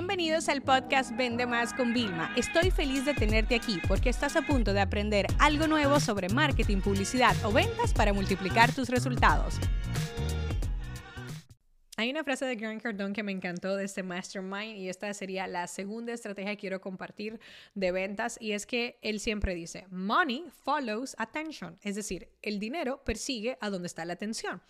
Bienvenidos al podcast Vende Más con Vilma. Estoy feliz de tenerte aquí porque estás a punto de aprender algo nuevo sobre marketing, publicidad o ventas para multiplicar tus resultados. Hay una frase de Grant Cardone que me encantó de este Mastermind y esta sería la segunda estrategia que quiero compartir de ventas y es que él siempre dice, money follows attention, es decir, el dinero persigue a donde está la atención.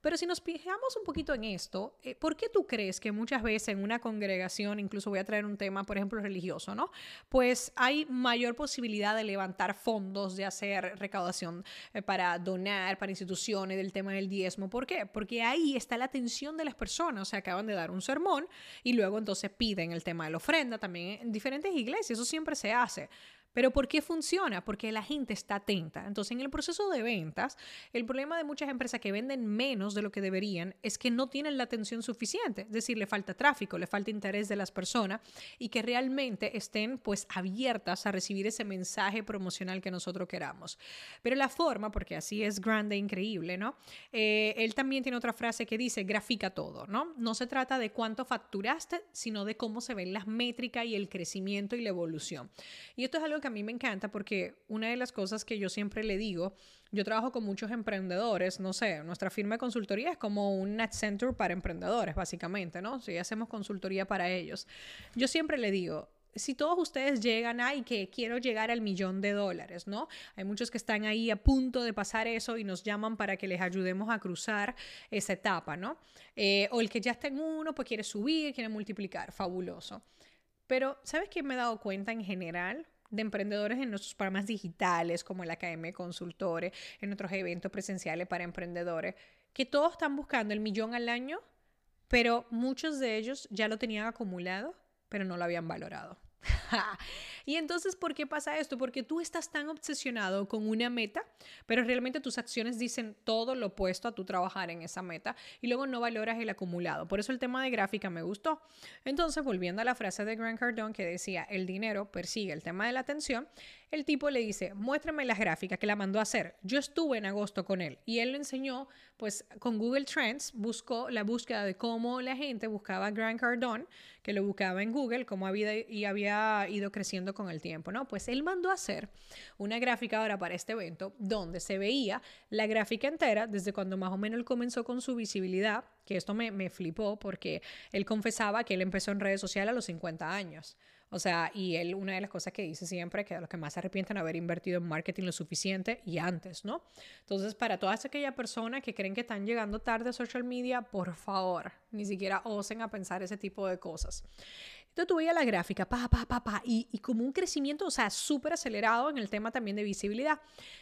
Pero si nos fijamos un poquito en esto, eh, ¿por qué tú crees que muchas veces en una congregación, incluso voy a traer un tema, por ejemplo, religioso, ¿no? Pues hay mayor posibilidad de levantar fondos, de hacer recaudación eh, para donar para instituciones del tema del diezmo. ¿Por qué? Porque ahí está la atención de las personas, o sea, acaban de dar un sermón y luego entonces piden el tema de la ofrenda también en diferentes iglesias, eso siempre se hace. Pero ¿por qué funciona? Porque la gente está atenta. Entonces, en el proceso de ventas, el problema de muchas empresas que venden menos de lo que deberían es que no tienen la atención suficiente. Es decir, le falta tráfico, le falta interés de las personas y que realmente estén pues abiertas a recibir ese mensaje promocional que nosotros queramos. Pero la forma, porque así es grande e increíble, ¿no? Eh, él también tiene otra frase que dice, grafica todo, ¿no? No se trata de cuánto facturaste, sino de cómo se ven las métricas y el crecimiento y la evolución. Y esto es algo que a mí me encanta porque una de las cosas que yo siempre le digo, yo trabajo con muchos emprendedores, no sé, nuestra firma de consultoría es como un net center para emprendedores, básicamente, ¿no? Si hacemos consultoría para ellos. Yo siempre le digo, si todos ustedes llegan, ay, que quiero llegar al millón de dólares, ¿no? Hay muchos que están ahí a punto de pasar eso y nos llaman para que les ayudemos a cruzar esa etapa, ¿no? Eh, o el que ya está en uno, pues quiere subir, quiere multiplicar, fabuloso. Pero, ¿sabes qué me he dado cuenta en general? De emprendedores en nuestros programas digitales, como la Academia de Consultores, en otros eventos presenciales para emprendedores, que todos están buscando el millón al año, pero muchos de ellos ya lo tenían acumulado, pero no lo habían valorado. y entonces, ¿por qué pasa esto? Porque tú estás tan obsesionado con una meta, pero realmente tus acciones dicen todo lo opuesto a tu trabajar en esa meta y luego no valoras el acumulado. Por eso el tema de gráfica me gustó. Entonces, volviendo a la frase de Grant Cardone que decía, el dinero persigue el tema de la atención, el tipo le dice, muéstrame las gráficas que la mandó a hacer. Yo estuve en agosto con él y él le enseñó, pues con Google Trends, buscó la búsqueda de cómo la gente buscaba Grant Cardone, que lo buscaba en Google, cómo había, y había ido creciendo con el tiempo, ¿no? Pues él mandó a hacer una gráfica ahora para este evento donde se veía la gráfica entera desde cuando más o menos él comenzó con su visibilidad, que esto me, me flipó porque él confesaba que él empezó en redes sociales a los 50 años. O sea, y él, una de las cosas que dice siempre, que de los que más se arrepienten haber invertido en marketing lo suficiente y antes, ¿no? Entonces, para todas aquellas personas que creen que están llegando tarde a social media, por favor, ni siquiera osen a pensar ese tipo de cosas. Entonces tú veías la gráfica, pa, pa, pa, pa, y, y como un crecimiento, o sea, súper acelerado en el tema también de visibilidad.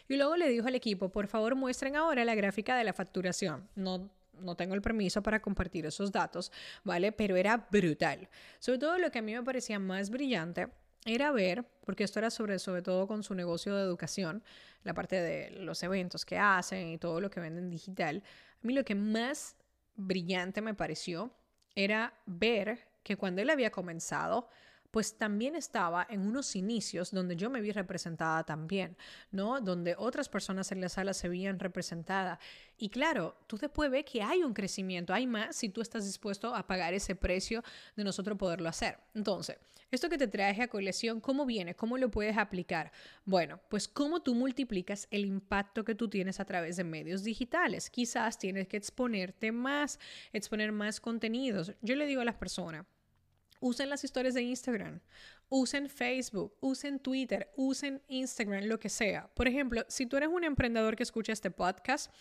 Y luego le dijo al equipo, por favor muestren ahora la gráfica de la facturación. No no tengo el permiso para compartir esos datos, ¿vale? Pero era brutal. Sobre todo lo que a mí me parecía más brillante era ver, porque esto era sobre, todo con su negocio de educación, la parte de los eventos que hacen y todo lo que venden digital, a mí lo que más brillante me pareció era ver que cuando él había comenzado, pues también estaba en unos inicios donde yo me vi representada también, ¿no? Donde otras personas en la sala se veían representadas. Y claro, tú después ves que hay un crecimiento, hay más si tú estás dispuesto a pagar ese precio de nosotros poderlo hacer. Entonces, esto que te traje a colección, ¿cómo viene? ¿Cómo lo puedes aplicar? Bueno, pues cómo tú multiplicas el impacto que tú tienes a través de medios digitales. Quizás tienes que exponerte más, exponer más contenidos. Yo le digo a las personas, Usen las historias de Instagram, usen Facebook, usen Twitter, usen Instagram, lo que sea. Por ejemplo, si tú eres un emprendedor que escucha este podcast,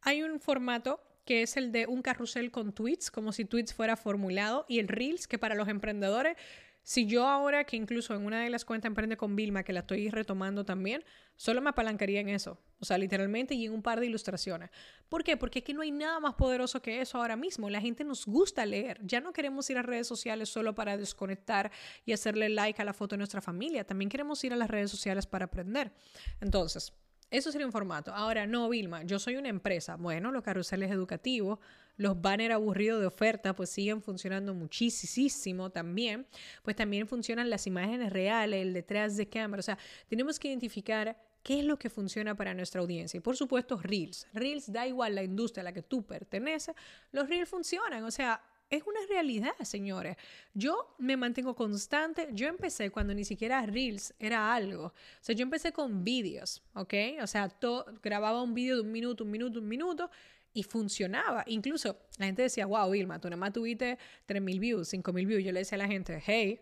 hay un formato que es el de un carrusel con tweets, como si tweets fuera formulado, y el Reels, que para los emprendedores si yo ahora, que incluso en una de las cuentas emprende con Vilma, que la estoy retomando también, solo me apalancaría en eso. O sea, literalmente y en un par de ilustraciones. ¿Por qué? Porque aquí no hay nada más poderoso que eso ahora mismo. La gente nos gusta leer. Ya no queremos ir a redes sociales solo para desconectar y hacerle like a la foto de nuestra familia. También queremos ir a las redes sociales para aprender. Entonces, eso sería un formato. Ahora, no, Vilma, yo soy una empresa. Bueno, los carruseles educativos, los banners aburridos de oferta, pues siguen funcionando muchísimo también. Pues también funcionan las imágenes reales, el detrás de cámara. O sea, tenemos que identificar qué es lo que funciona para nuestra audiencia. Y por supuesto, Reels. Reels da igual la industria a la que tú perteneces, los Reels funcionan. O sea, es una realidad, señores. Yo me mantengo constante. Yo empecé cuando ni siquiera Reels era algo. O sea, yo empecé con vídeos, ¿ok? O sea, grababa un vídeo de un minuto, un minuto, un minuto y funcionaba. Incluso la gente decía, wow, Vilma, tú nada más tuviste 3.000 views, 5.000 views. Yo le decía a la gente, hey,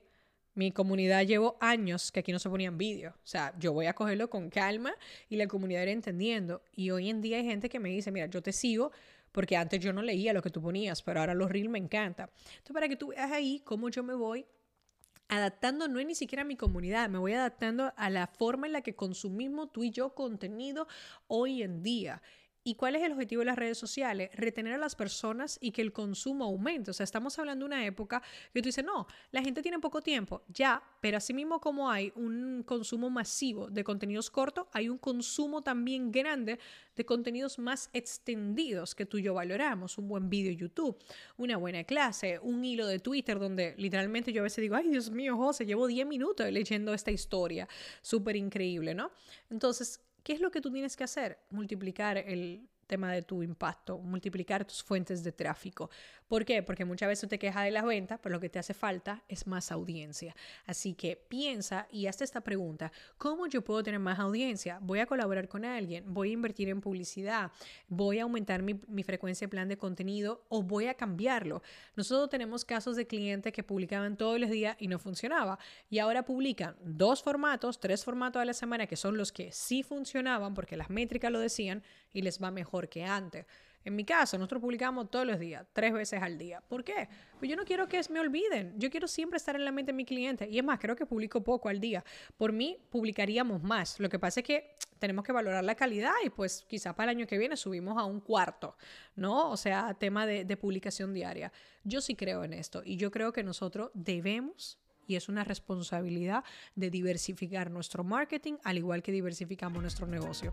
mi comunidad llevo años que aquí no se ponían vídeos. O sea, yo voy a cogerlo con calma y la comunidad irá entendiendo. Y hoy en día hay gente que me dice, mira, yo te sigo porque antes yo no leía lo que tú ponías, pero ahora los reels me encanta. Entonces, para que tú veas ahí cómo yo me voy adaptando no es ni siquiera a mi comunidad, me voy adaptando a la forma en la que consumimos tú y yo contenido hoy en día. ¿Y cuál es el objetivo de las redes sociales? Retener a las personas y que el consumo aumente. O sea, estamos hablando de una época que tú dices, no, la gente tiene poco tiempo, ya, pero así mismo como hay un consumo masivo de contenidos cortos, hay un consumo también grande de contenidos más extendidos que tú y yo valoramos. Un buen vídeo YouTube, una buena clase, un hilo de Twitter donde literalmente yo a veces digo, ay Dios mío, José, llevo 10 minutos leyendo esta historia. Súper increíble, ¿no? Entonces, ¿Qué es lo que tú tienes que hacer? Multiplicar el tema de tu impacto, multiplicar tus fuentes de tráfico. ¿Por qué? Porque muchas veces te quejas de las ventas, pero lo que te hace falta es más audiencia. Así que piensa y hazte esta pregunta, ¿cómo yo puedo tener más audiencia? ¿Voy a colaborar con alguien? ¿Voy a invertir en publicidad? ¿Voy a aumentar mi, mi frecuencia de plan de contenido o voy a cambiarlo? Nosotros tenemos casos de clientes que publicaban todos los días y no funcionaba y ahora publican dos formatos, tres formatos a la semana que son los que sí funcionaban porque las métricas lo decían y les va mejor que antes. En mi caso, nosotros publicamos todos los días, tres veces al día. ¿Por qué? Pues yo no quiero que me olviden. Yo quiero siempre estar en la mente de mi cliente. Y es más, creo que publico poco al día. Por mí, publicaríamos más. Lo que pasa es que tenemos que valorar la calidad y pues quizá para el año que viene subimos a un cuarto, ¿no? O sea, tema de, de publicación diaria. Yo sí creo en esto y yo creo que nosotros debemos y es una responsabilidad de diversificar nuestro marketing al igual que diversificamos nuestro negocio.